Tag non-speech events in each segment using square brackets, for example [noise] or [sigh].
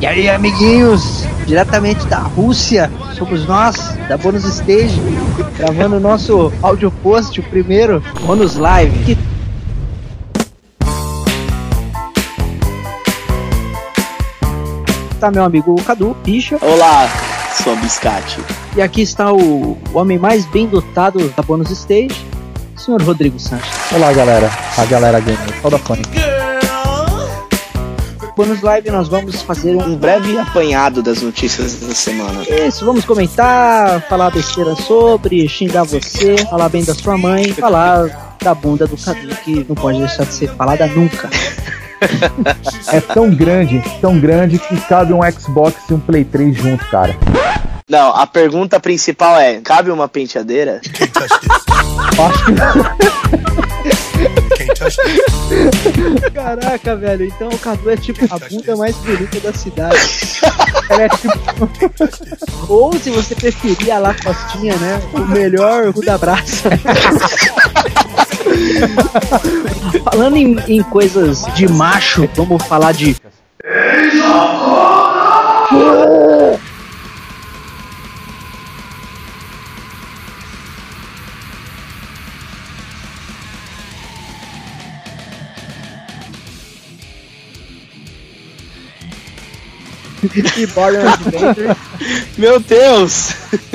E aí, amiguinhos, diretamente da Rússia, somos nós, da Bonus Stage, gravando o nosso áudio post, o primeiro, Bonus Live. Tá meu amigo Cadu, Picha. Olá, sou Biscate. E aqui está o, o homem mais bem dotado da Bonus Stage, senhor Rodrigo Santos. Olá, galera. A galera gamer. Toda fone. Bonus Live nós vamos fazer um Um breve apanhado das notícias da semana. Isso, vamos comentar, falar besteira sobre, xingar você, falar bem da sua mãe, falar da bunda do Cadu, que não pode deixar de ser falada nunca. [laughs] É tão grande, tão grande que cabe um Xbox e um Play 3 junto, cara. Não, a pergunta principal é: cabe uma penteadeira? [laughs] Acho que Caraca, velho, então o Cadu é tipo a bunda mais bonita da cidade. Ela é tipo. Ou se você preferir a Lacostinha, né? O melhor cu da braça. Falando em, em coisas de macho, vamos falar de. De Borderlands Adventure. Meu Deus!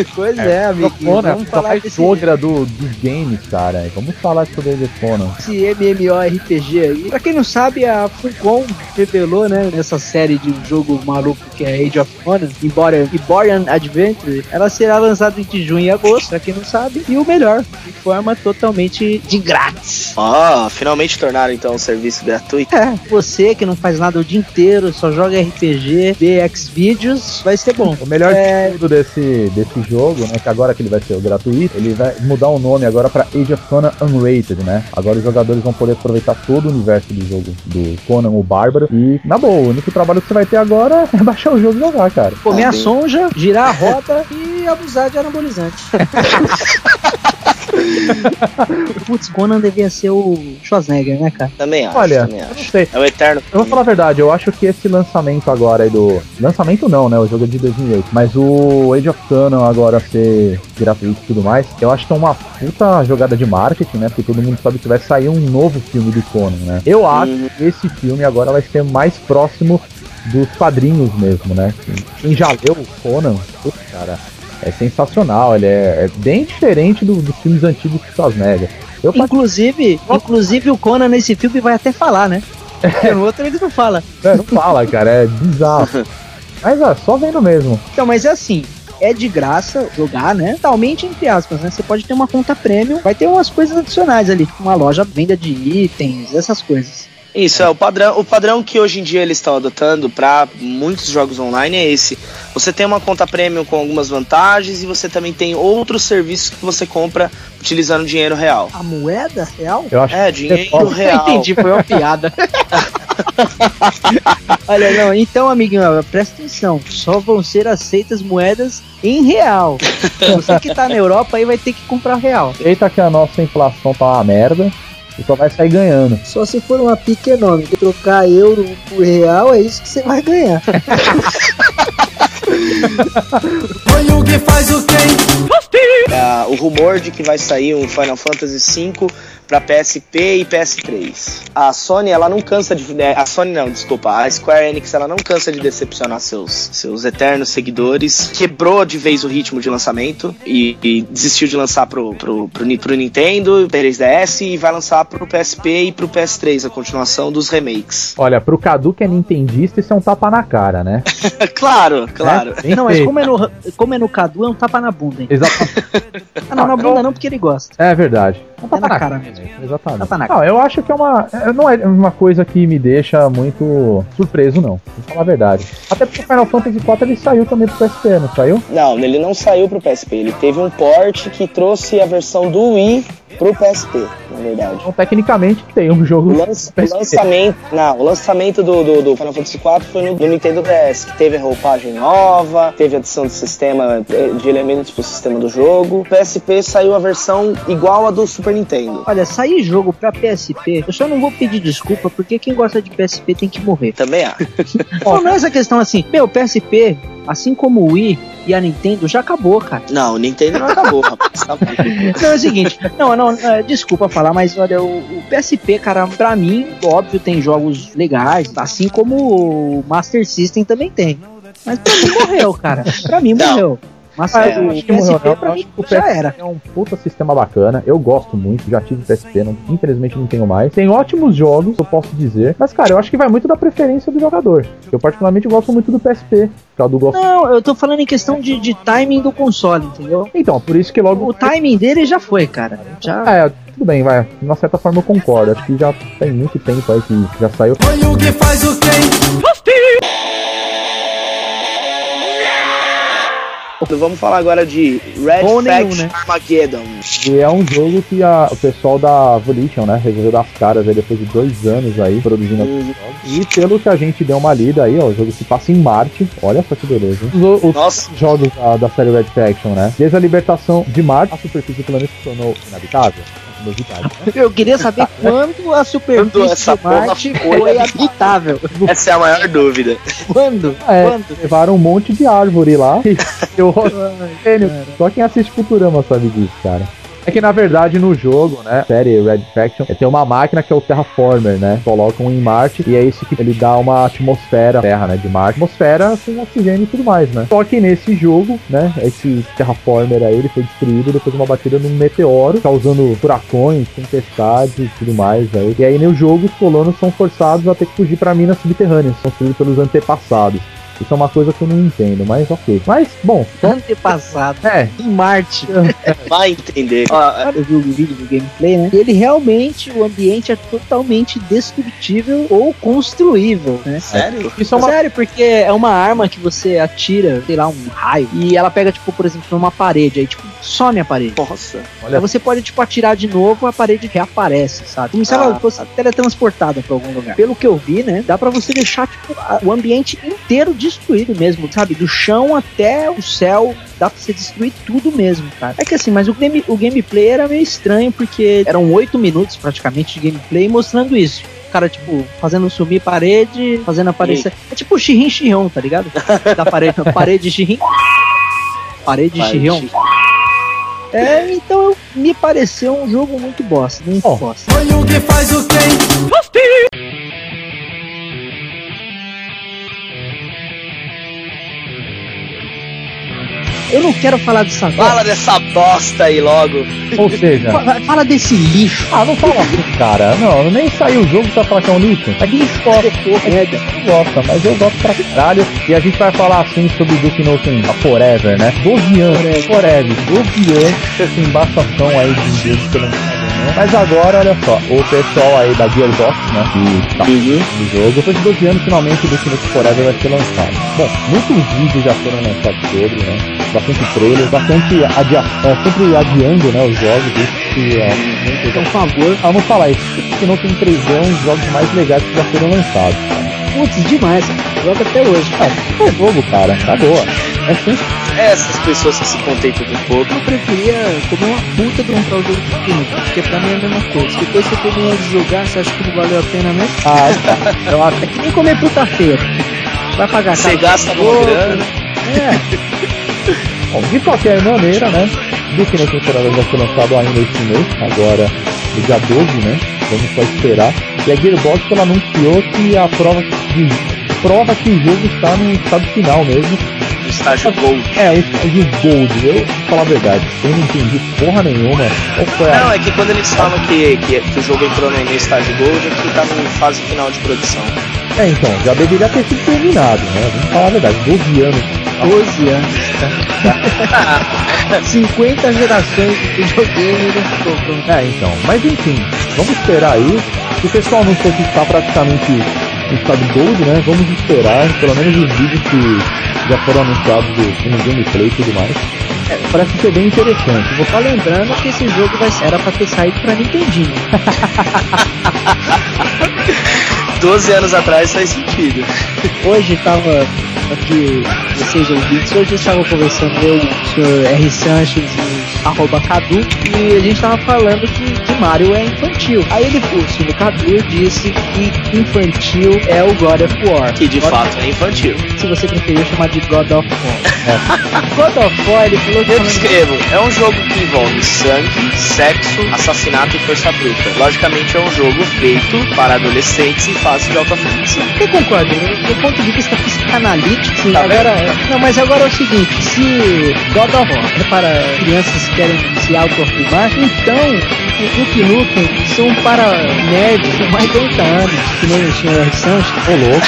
[laughs] Pois é, amigo. Fona, Vamos falar mais desse, sogra do, dos games, cara. Vamos falar sobre ele Fona. desse MMORPG aí. Pra quem não sabe, a Funcom revelou, né, nessa série de um jogo maluco que é Age of Conan, embora Iborian Adventure, ela será lançada entre junho e agosto, pra quem não sabe, e o melhor, de forma totalmente de grátis. Ó, finalmente tornaram então o serviço gratuito. É, você que não faz nada o dia inteiro, só joga RPG, vê Xvideos, vai ser bom. O melhor É. de tudo desse, desse jogo, né? Que agora que ele vai ser gratuito, ele vai mudar o nome agora pra Age of Conan Unrated, né? Agora os jogadores vão poder aproveitar todo o universo do jogo do Conan o Bárbaro. E, na boa, o único trabalho que você vai ter agora [laughs] é baixar o jogo e jogar, cara. Comer a sonja, girar a roda [laughs] e abusar de anabolizante. [laughs] [laughs] Putz, Conan devia ser o Schwarzenegger, né, cara? Também acho, Olha, também eu não acho. sei. É o eterno. Eu vou falar a verdade, eu acho que esse lançamento agora aí do. Lançamento não, né? O jogo é de 2008. Mas o Age of Canon agora ser gratuito e tudo mais, eu acho que é uma puta jogada de marketing, né? Porque todo mundo sabe que vai sair um novo filme do Conan, né? Eu acho Uhum. que esse filme agora vai ser mais próximo dos quadrinhos mesmo, né? Quem já leu o Conan, putz, cara, é sensacional. Ele é, é bem diferente do- dos filmes antigos do Schwarzenegger. Eu, Inclusive, inclusive o Conan nesse filme vai até falar, né? Porque no outro ele não fala. [laughs] É, não fala, cara, é bizarro. Mas é, só vendo mesmo. Então, mas é assim. É de graça jogar, né? Totalmente entre aspas, né? Você pode ter uma conta premium, vai ter umas coisas adicionais ali, tipo uma loja venda de itens, essas coisas. Isso, é o padrão. O padrão que hoje em dia eles estão adotando para muitos jogos online é esse. Você tem uma conta premium com algumas vantagens e você também tem outros serviços que você compra utilizando dinheiro real. A moeda real? Eu acho É, dinheiro real. Eu entendi, foi uma piada. [laughs] Olha, não, então, amiguinho, presta atenção. Só vão ser aceitas moedas em real. Você que tá na Europa aí vai ter que comprar real. Eita que a nossa inflação tá uma merda e só vai sair ganhando. Só se for uma pique enorme. Trocar euro por real, é isso que você vai ganhar. É, o rumor de que vai sair um Final Fantasy V para PSP e PS3. A Sony, ela não cansa de. é, A Sony não, desculpa. A Square Enix, ela não cansa de decepcionar seus, seus eternos seguidores. Quebrou de vez o ritmo de lançamento e, e desistiu de lançar pro, pro, pro, pro Nintendo, 3DS e vai lançar pro PSP e pro PS3, a continuação dos remakes. Olha, pro Cadu que é nintendista, isso é um tapa na cara, né? [laughs] claro, claro. É, Não, mas como é, no, como é no Cadu, é um tapa na bunda, hein? Exatamente. Ah, não, na bunda não, porque ele gosta. É verdade. É um tapa na na cara cara mesmo. Mesmo. Exatamente. Na Não, eu acho que é uma. é- Não é uma coisa que me deixa muito surpreso, não. Vou falar a verdade. Até porque o Final Fantasy IV ele saiu também pro PSP, não saiu? Não, ele não saiu pro PSP. Ele teve um port que trouxe a versão do Wii pro PSP, na verdade. Então, tecnicamente, tem um jogo. O, lança, o lançamento, não, o lançamento do, do, do, Final Fantasy IV foi no, no Nintendo DS, que teve a roupagem nova, teve adição de sistema eh, de elementos pro sistema do jogo. O PSP saiu a versão igual a do Super Nintendo. Olha, sair jogo pra PSP, eu só não vou pedir desculpa, porque quem gosta de PSP tem que morrer. Também há. não, [laughs] não é essa questão assim, meu, PSP, assim como o Wii, e a Nintendo já acabou, cara. Não, o Nintendo não acabou, rapaz. [laughs] Não, é o seguinte, não, não, é, desculpa falar, mas olha, o, o, PSP, cara, pra mim, óbvio, tem jogos legais, assim como o Master System também tem. Mas pra mim morreu, cara. Pra mim não. morreu. Mas ah, é, o PSP morreu, não. pra mim o PSP já era. É um puta sistema bacana. Eu gosto muito, já tive PSP, não, infelizmente não tenho mais. Tem ótimos jogos, eu posso dizer. Mas, cara, eu acho que vai muito da preferência do jogador. Eu particularmente gosto muito do PSP. Do gosto... Não, eu tô falando em questão de, de timing do console, entendeu? Então, por isso que logo. O timing dele já foi, cara. Já... É, tudo bem, vai. De uma certa forma eu concordo. Acho que já tem muito tempo aí que já saiu. Olha o que faz o quem? Vamos falar agora de Red Bom Faction nenhum, né? Armageddon. E é um jogo que a, o pessoal da Volition, né, resolveu dar as caras aí depois de dois anos aí produzindo uhum. E pelo que a gente deu uma lida aí, ó, o jogo se passa em Marte. Olha só que beleza. Os, os Nossa. jogos da, da série Red Faction, né? Desde a libertação de Marte, a superfície do planeta se tornou inabitável novidade. Né? Eu queria saber [laughs] quando a superfície essa de Marte foi habitável. Essa é a maior dúvida. Quando? É, quando? Levaram um monte de árvore lá. [laughs] eu... [laughs] Só quem assiste Futurama sabe disso, cara. É que na verdade no jogo, né, série Red Faction, tem uma máquina que é o Terraformer, né? Colocam em Marte e é isso que ele dá uma atmosfera Terra, né, de Marte. Atmosfera com oxigênio e tudo mais, né? Só que nesse jogo, né, esse Terraformer aí, ele foi destruído depois de uma batida num meteoro, causando furacões, tempestades e tudo mais aí. E aí no jogo os colonos são forçados a ter que fugir para minas subterrâneas, construídas pelos antepassados. Isso é uma coisa que eu não entendo, mas ok. Mas, bom. Só... Antepassado. É. Em Marte. [laughs] Vai entender. eu vi o vídeo do gameplay, né? E ele realmente, o ambiente é totalmente destrutível ou construível, né? Sério? Isso é uma... Sério, porque é uma arma que você atira, sei lá, um raio, e ela pega, tipo, por exemplo, numa parede, aí, tipo, some a parede. Nossa. Olha. Aí você pode, tipo, atirar de novo, a parede reaparece, sabe? Como se ela ah, fosse teletransportada pra algum lugar. Pelo que eu vi, né? Dá pra você deixar, tipo, o ambiente inteiro de destruído mesmo, sabe? Do chão até o céu, dá pra você destruir tudo mesmo, cara. É que assim, mas o, game, o gameplay era meio estranho, porque eram oito minutos praticamente de gameplay mostrando isso cara, tipo, fazendo sumir parede, fazendo aparecer. É tipo o Shirin Shiron, tá ligado? Da parede, [laughs] parede Shirin. Parede Shiron. É, então me pareceu um jogo muito bosta, muito oh. bosta. Olha o que faz o quem? Eu não quero falar dessa Fala dessa bosta aí logo. Ou seja, [laughs] fala, fala, desse lixo. Ah, não fala [laughs] assim, cara. Não, nem saiu o jogo pra falar que é um lixo. É lixo, [laughs] é, não gosta, mas eu gosto pra caralho. E a gente vai falar assim sobre Duke Nukem Forever, né? 12 anos, Forever, 12 anos, embaçação aí de um que eu não mas agora, olha só, o pessoal aí da Gearbox, né, que tá uhum. no jogo, depois de 12 anos, finalmente o Destiny Forever vai ser lançado. Bom, muitos vídeos já foram lançados sobre, né, bastante trailers, bastante adia é, sempre adiando, né, os jogos, isso que é muito... Por favor, vamos falar isso, que não tem 3 é um dos jogos mais legais que já foram lançados. Putz, demais, joga até hoje. É, é jogo, cara, tá boa. É simples essas pessoas que se contentam com pouco. Eu preferia comer uma puta de comprar o jogo pequeno, porque pra mim é a mesma coisa. Depois você termina de jogar, você acha que não valeu a pena mesmo? Ah, tá. Eu acho. É que nem comer puta feia. Vai pagar Você gasta uma grana. É. Bom, de qualquer maneira, né? Nessa temporada já foi lançado ainda esse mês, agora no dia 12, né? Vamos só esperar. E a Gearbox ela anunciou que a prova de prova que o jogo está no estado final mesmo estágio Gold. É, o estágio Gold. Eu, falar a verdade, eu não entendi porra nenhuma. Não, é que quando eles falam que, que, que o jogo entrou no estágio Gold, é que tá em fase final de produção. É, então, já deveria ter sido terminado, né? Vamos falar a verdade, 12 anos. 12 anos, tá? [laughs] 50 gerações de videogame É, então, mas enfim, vamos esperar aí. O pessoal não sei que está praticamente no estado Gold, né? Vamos esperar, pelo menos os vídeos que já foram anunciados no gameplay e tudo mais. É, parece ser bem interessante. Vou estar lembrando que esse jogo vai, era pra ter saído pra Nintendinho. [laughs] 12 anos atrás faz sentido. Hoje tava aqui, vocês ouvintes, hoje eu estava conversando eu, o senhor R. Sanches e arroba Cadu, e a gente tava falando que, que Mario é infantil. Aí ele, o senhor Cadu disse que infantil é o God of War. Que de God fato é infantil. Se você preferir chamar de God of War. [laughs] God of War, ele falou que Eu descrevo, é um jogo que envolve sangue, sexo, assassinato e força bruta. Logicamente é um jogo feito para adolescentes em fase de alta formação. Eu concordo, do ponto de vista psicanalítico, sim, Tá agora. Não, mas agora é o seguinte, se God of War é para crianças que querem se autoafirmar, então o Duke Nukem são para nerds com mais de 80 anos, que nem o Sr. Santos, Ô louco.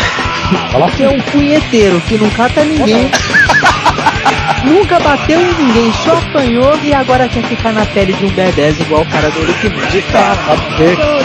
Fala que é um punheteiro que não cata ninguém. [laughs] Nunca bateu em ninguém, só apanhou e agora quer ficar na pele de um B10 igual o cara do Duke Nukem. De fato.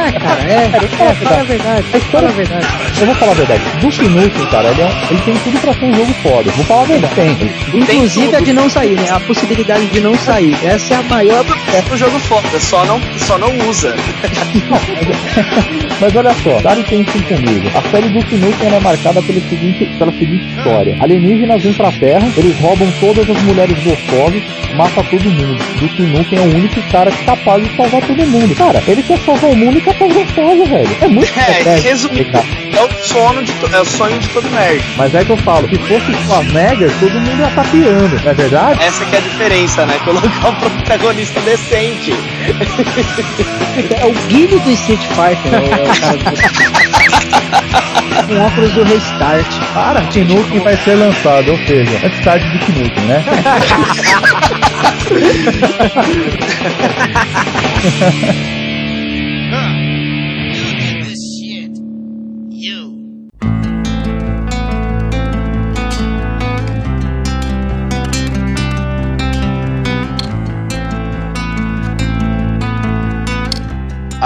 É, é, cara, é, é, fala a verdade, a verdade. Eu vou falar a verdade. Duke Nukem, cara, ele, é um- ele tem tudo pra ser um jogo foda. Vou falar a verdade. Tem. Inclusive tudo. a de não sair, né? A possibilidade de não sair. Essa é a maior. É um jogo foda, só não, só não usa. [laughs] Mas olha só, darem pensem comigo. A série Nukem ela é marcada pelo seguinte, pela seguinte história. Alienígenas vêm pra Terra, eles roubam todas as mulheres gostosas, matam todo mundo. Duke Nukem é o único cara capaz de salvar todo mundo. Cara, ele quer salvar o mundo e quer fazer gostosa, velho. É muito [laughs] É, resumindo. É o sono de é o sonho de todo nerd. Mas é que eu falo, se fosse Schwarzenegger, todo mundo ia estar piando, não é verdade? Essa que é a diferença, né? Colocar um protagonista decente. [laughs] É o Billy do Street Fighter. É o, é o cara do... [laughs] Com óculos do Restart. Para, Nukem vai ser lançado, ou seja, antes tarde do Nukem, né? [laughs]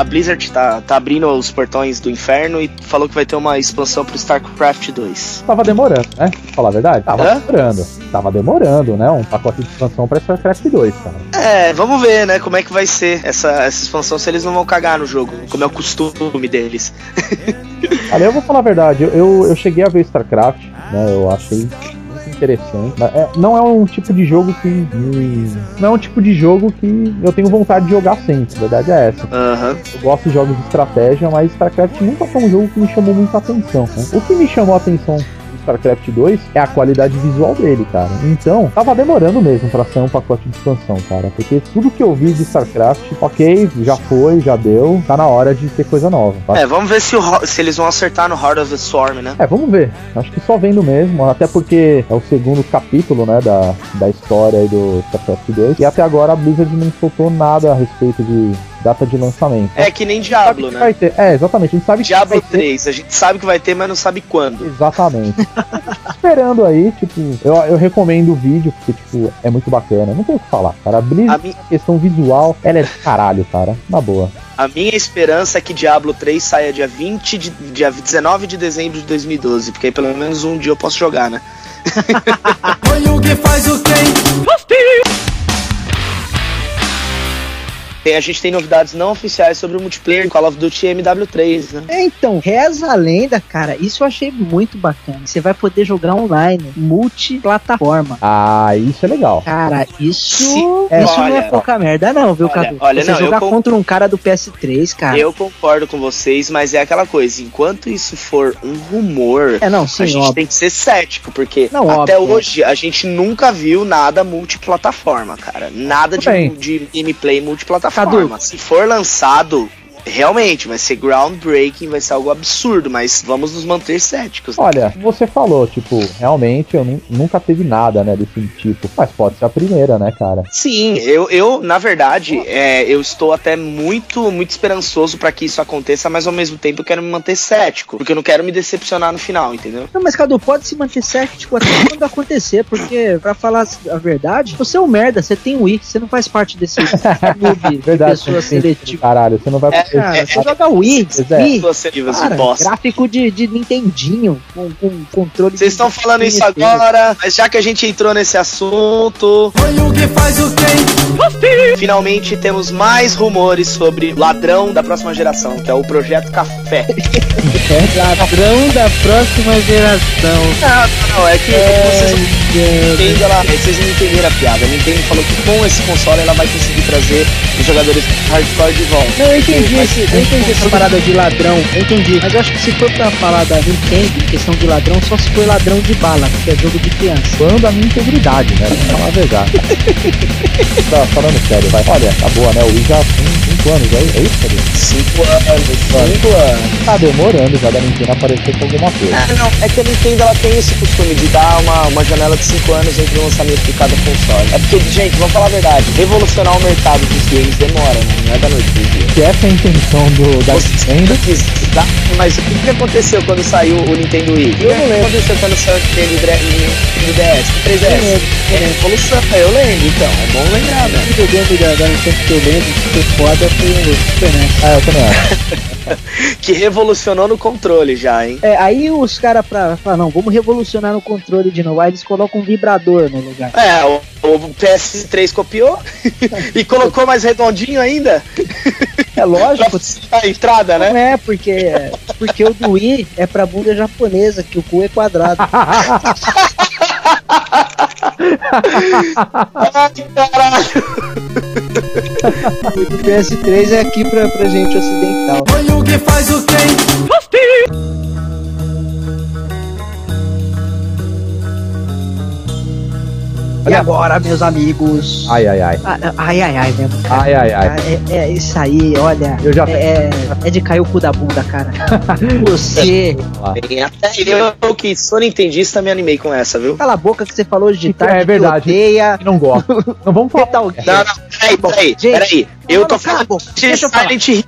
A Blizzard tá, tá abrindo os portões do inferno e falou que vai ter uma expansão pro StarCraft 2. Tava demorando, né? Falar a verdade? Tava Hã? demorando. Tava demorando, né? Um pacote de expansão pra StarCraft 2, cara. É, vamos ver, né, como é que vai ser essa, essa expansão, se eles não vão cagar no jogo, como é o costume deles. [laughs] Olha, eu vou falar a verdade, eu, eu cheguei a ver StarCraft, né? Eu achei interessante. É- não é um tipo de jogo que. me- Não é um tipo de jogo que eu tenho vontade de jogar sempre, a verdade é essa. Aham. Eu gosto de jogos de estratégia, mas StarCraft nunca foi um jogo que me chamou muita atenção. né? O que me chamou a atenção StarCraft 2 é a qualidade visual dele, cara. Então, tava demorando mesmo pra sair um pacote de expansão, cara. Porque tudo que eu vi de StarCraft, ok, já foi, já deu, tá na hora de ter coisa nova. tá? É, vamos ver se, o se eles vão acertar no Heart of the Swarm, né? É, vamos ver. Acho que só vendo mesmo, até porque é o segundo capítulo, né, da, da história aí do StarCraft 2. E até agora a Blizzard não soltou nada a respeito de data de lançamento. É que nem Diablo, que né? vai ter. É, exatamente. A gente sabe que Diablo vai ter. 3, a gente sabe que vai ter, mas não sabe quando. Exatamente. [laughs] Esperando aí, tipo, eu, eu recomendo o vídeo, porque, tipo, é muito bacana. Não tem o que falar, cara. A Blizzard, A, mi- questão visual, ela é do caralho, cara. Na boa. a minha esperança é que Diablo 3 saia dia 20 de, dia 19 de dezembro de 2012, porque aí pelo menos um dia eu posso jogar, né? [laughs] Foi o que faz o quem? Tem- a gente tem novidades não oficiais sobre o multiplayer Call of Duty MW3, né? É, então, reza a lenda, cara. Isso eu achei muito bacana. Você vai poder jogar online, multiplataforma. Ah, isso é legal. Cara, isso, Se- isso não olha, é pouca merda, não, viu, olha, Cadu? olha, Você não, jogar contra um cara do PS3, cara. Eu concordo com vocês, mas é aquela coisa, enquanto isso for um rumor, É, não, a sim, gente óbvio. tem que ser cético, porque Não, até óbvio. hoje a gente nunca viu nada multiplataforma, cara. Nada de, de gameplay multiplataforma. Cadu. Se for lançado, realmente vai ser groundbreaking, vai ser algo absurdo, mas vamos nos manter céticos. né? Olha, você falou, tipo, realmente eu nu- nunca teve nada, né, desse tipo. Mas pode ser a primeira, né, cara? Sim, eu, eu na verdade, é, eu estou até muito, muito esperançoso pra que isso aconteça, mas ao mesmo tempo eu quero me manter cético, porque eu não quero me decepcionar no final, entendeu? Não, mas Cadu, pode se manter cético até quando acontecer, porque, pra falar a verdade, você é um merda, você tem Wii, você não faz parte desse [laughs] clube de Verdade, pessoas seletivas. Caralho, você não vai É, cara. É, Você joga Wii, é. Wii. Você você Cara, bosta. gráfico de, de Nintendinho, com, com controle Vocês estão falando isso agora, mas já que a gente entrou nesse assunto, Foi o que faz o quem? finalmente temos mais rumores sobre o ladrão da próxima geração, que é o Projeto Café. [laughs] Ladrão da próxima geração. Não, não, é que vocês não entendem, ela, vocês não entenderam a piada. A Nintendo falou que com esse console ela vai conseguir trazer os jogadores hardcore de volta. Não, eu entendi, Mas- esse, eu entendi essa parada de ladrão, eu entendi. Mas eu acho que se for pra falar da Nintendo, em questão de ladrão, só se for ladrão de bala, que é jogo de criança. Quando a minha integridade, né? Vamos falar a verdade. [laughs] tá falando sério, vai. Olha, tá boa, né? O Wii já tem 5 anos, é, é isso, Cadê? Cinco anos, cinco anos. Tá demorando já da Nintendo aparecer com alguma coisa. Ah, não, é que a Nintendo ela tem esse costume de dar uma, uma janela de 5 anos entre o lançamento de cada console. É porque, gente, vamos falar a verdade, revolucionar o mercado dos games demora, né? Não é da noite pro dia. Essa é a intenção do, da Nintendo, Exato, mas o que, que aconteceu quando saiu o Nintendo Wii? O que, Eu não que lembro. aconteceu quando saiu o Nintendo, DS? O 3DS? É revolução, eu lembro, então, é bom lembrar, né? O videogame da, da Nintendo que eu lembro que foi foda foi o Super NES. ah, eu também. [laughs] Que revolucionou no controle já, hein? É, aí os caras pra falar, não, vamos revolucionar no controle de novo. Aí eles colocam um vibrador no lugar. É, o, o PS3 copiou [laughs] e colocou mais redondinho ainda [laughs] É lógico, a entrada, né? não é, porque, porque o do Wii é pra bunda japonesa, que o cu é quadrado. [laughs] Ai, caralho! O do PS3 é aqui pra, pra gente ocidental. Foi o que faz o quem? E agora, meus amigos? Ai, ai, ai. Ah, Ai, ai, ai, mesmo. cara. Ai, ai, ai. É, é isso aí, olha. Eu já- É, é de cair o cu da bunda, cara. [laughs] Você. Bem, Até eu que sou nintendista me animei com essa, viu? Cala a boca que você falou de Então, tarde. é verdade. Que odeia. Não gosto. Não vamos falar. Metal Não, Gear. não, peraí, peraí, Gente, peraí. Eu tô falando de Deixa eu falar. Silent Hill,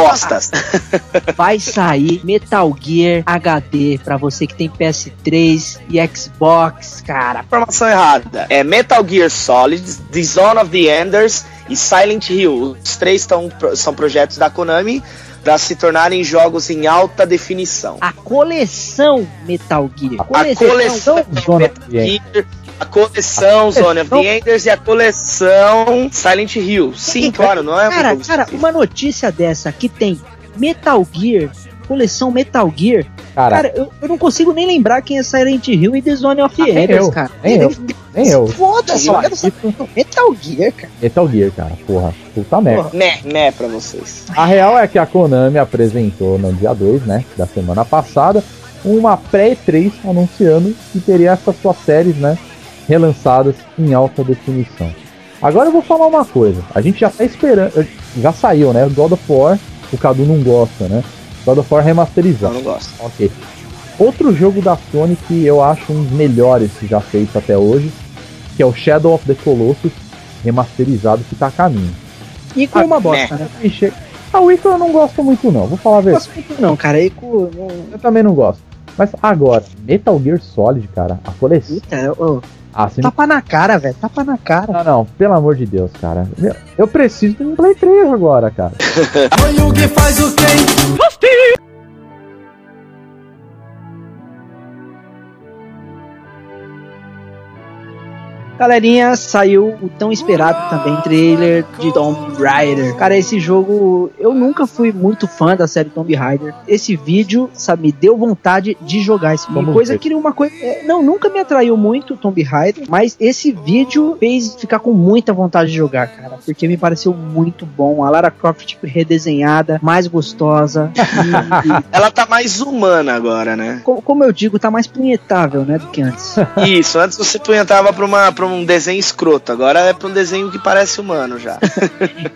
costas. [laughs] Vai sair Metal Gear HD pra você que tem PS3 e Xbox, cara. Informação errada. É Metal Gear Solid, The Zone of the Enders e Silent Hill. Os três tão, são projetos da Konami para se tornarem jogos em alta definição. A coleção Metal Gear. A coleção Zona Metal Gear, a coleção Zone of the Enders e a coleção Silent Hill. Sim, claro, não é Cara, cara, uma notícia dessa que tem Metal Gear, coleção Metal Gear. Cara, Cara, eu, eu não consigo nem lembrar quem é Silent Hill e The Zone of Enders, eu, cara. nem eu, nem eu. Foda-se, Eu eu quero saber. Metal Gear, cara. Metal Gear, cara. Porra, puta merda. Né, né pra vocês. A real é que a Konami apresentou no dia 2, né, da semana passada, uma pré-E3 anunciando que teria essas suas séries, né, relançadas em alta definição. Agora eu vou falar uma coisa, a gente já tá esperando, já saiu, né, God of War, o Cadu não gosta, né, God of War Eu remasterizado. não gosto. Ok. Outro jogo da Sony que eu acho um dos melhores já feitos até hoje, que é o Shadow of the Colossus remasterizado que tá a caminho. E com uma bosta, né? Che- A Wicca eu não gosto muito não, vou falar a Não verdade. gosto muito não, cara. Ico, não... Eu também não gosto. Mas agora, Metal Gear Solid, cara, a coleção. Puta, ô, Ah, me... tapa na cara, velho. Tapa na cara. Não, não, pelo amor de Deus, cara. Meu, eu preciso de um Play 3 agora, cara. [laughs] Foi o que faz o quem? Galerinha, saiu o tão esperado também trailer de Tomb Raider. Cara, esse jogo, eu nunca fui muito fã da série Tomb Raider. Esse vídeo, sabe, me deu vontade de jogar esse Vamos coisa ver. que uma coisa, é, não, nunca me atraiu muito Tomb Raider, mas esse vídeo fez ficar com muita vontade de jogar, cara, porque me pareceu muito bom. A Lara Croft tipo, redesenhada, mais gostosa [laughs] e, e Ela tá mais humana agora, né? co- como eu digo, tá mais punhetável, né, do que antes. Isso, antes você punhetava pra, uma, pra um desenho escroto, agora é pra um desenho que parece humano já. [laughs]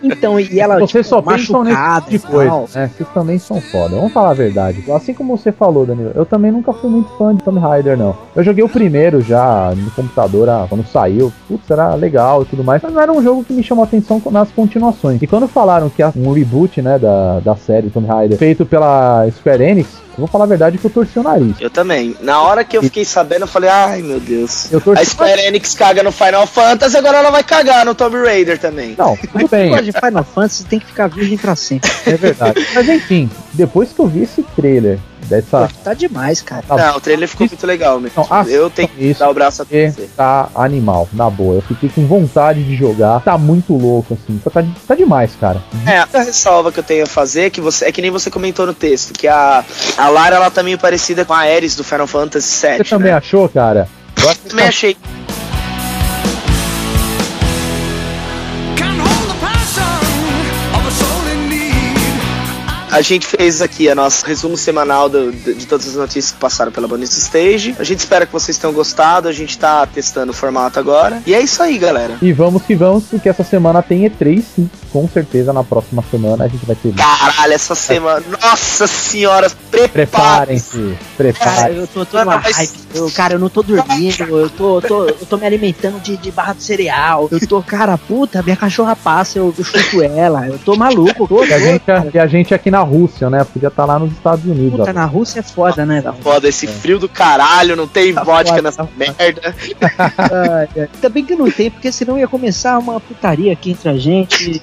Então, e ela Vocês tipo, só pensam nesse machucada tipo e né? Vocês também são foda. Vamos falar a verdade. Assim como você falou, Danilo, eu também nunca fui muito fã de Tomb Raider, não. Eu joguei o primeiro já no computador ah, quando saiu. Putz, era legal e tudo mais. Mas não era um jogo que me chamou a atenção nas continuações. E quando falaram que há um reboot, né, da, da série Tomb Raider, feito pela Square Enix, vou falar a verdade que eu torci o nariz. Eu também. Na hora que eu fiquei sabendo, eu falei, ai meu Deus. Eu torci- A Square Enix caga no Final Fantasy, agora ela vai cagar no Tomb Raider também. Não, tudo bem, de Final Fantasy tem que ficar virgem pra sempre. é verdade. Mas enfim, depois que eu vi esse trailer dessa. Pô, tá demais, cara. Tá Não, o trailer ficou muito legal, meu. Não, eu tenho que isso dar o braço a é, torcer. tá animal, na boa. Eu fiquei com vontade de jogar. Tá muito louco, assim. Tá, tá demais, cara. É, a ressalva que eu tenho a fazer é que você é que nem você comentou no texto, que a, a Lara ela tá meio parecida com a Ares do Final Fantasy Você VII. também né? achou, cara? Eu também achei. A gente fez aqui a nosso resumo semanal do- de, de todas as notícias que passaram pela Bonus Stage. A gente espera que vocês tenham gostado. A gente tá testando o formato agora. E é isso aí, galera. E vamos que vamos, porque essa semana tem E3, sim. Com certeza na próxima semana a gente vai ter. Caralho, essa semana. Nossa senhora, preparem-se. Preparem-se, eu tô, tô numa hype. Eu, cara, eu não tô dormindo. Eu tô, tô, eu tô me alimentando de, de barra de cereal. Eu tô, cara, puta, minha cachorra passa, eu, eu chuto ela. Eu tô maluco. Tô, E a, gente, e a gente aqui na Rússia, né? Podia estar lá nos Estados Unidos. Puta, ó. na Rússia é foda, né, velho? Foda, esse frio do caralho, não tem Tá vodka foda, nessa tá merda. Ai, ai. Ainda bem que não tem, porque senão ia começar uma putaria aqui entre a gente.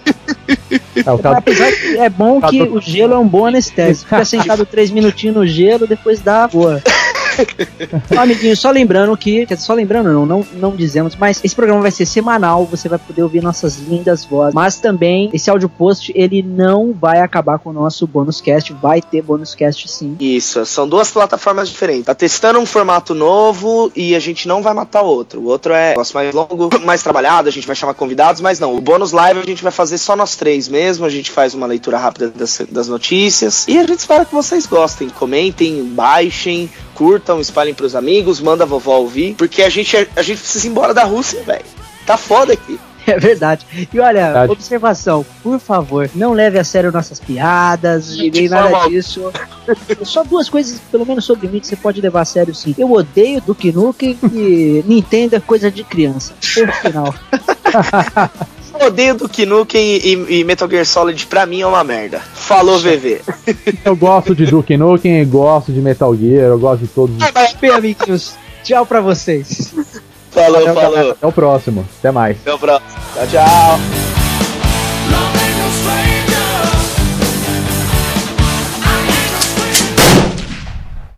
É, o caso- Apesar que é bom que Tá o gelo é um bom anestésico. Fica [laughs] sentado três minutinhos no gelo, depois dá boa. Amiguinho, só lembrando que. quer dizer, Só lembrando, não, não, não dizemos, mas esse programa vai ser semanal, você vai poder ouvir nossas lindas vozes. Mas também, esse áudio post, ele não vai acabar com o nosso bônus cast, vai ter bônus cast sim. Isso, são duas plataformas diferentes. Tá testando um formato novo e a gente não vai matar o outro. O outro é negócio mais longo, [coughs] mais trabalhado, a gente vai chamar convidados, mas não. O bônus live a gente vai fazer só nós três mesmo. A gente faz uma leitura rápida das, das notícias. E a gente espera que vocês gostem. Comentem, baixem, curtam, espalhem pros amigos, manda a vovó ouvir. Porque a gente, a gente precisa ir embora da Rússia, velho. Tá foda aqui. [laughs] É verdade. E olha, Verdade. observação, por favor, não leve a sério nossas piadas e nem nada forma disso. [laughs] Só duas coisas, pelo menos sobre mim, que você pode levar a sério sim. Eu odeio Duke Nukem e [laughs] Nintendo é coisa de criança. Por final. Eu odeio do Nukem e, e Metal Gear Solid pra mim é uma merda. Falou, VV. [laughs] Eu gosto de Duke Nukem, gosto de Metal Gear, eu gosto de todos. os- Bem, amiguinhos, tchau pra vocês. Falou, Valeu, galera. falou. Até o próximo. Até mais. Até o próximo. Tchau, tchau.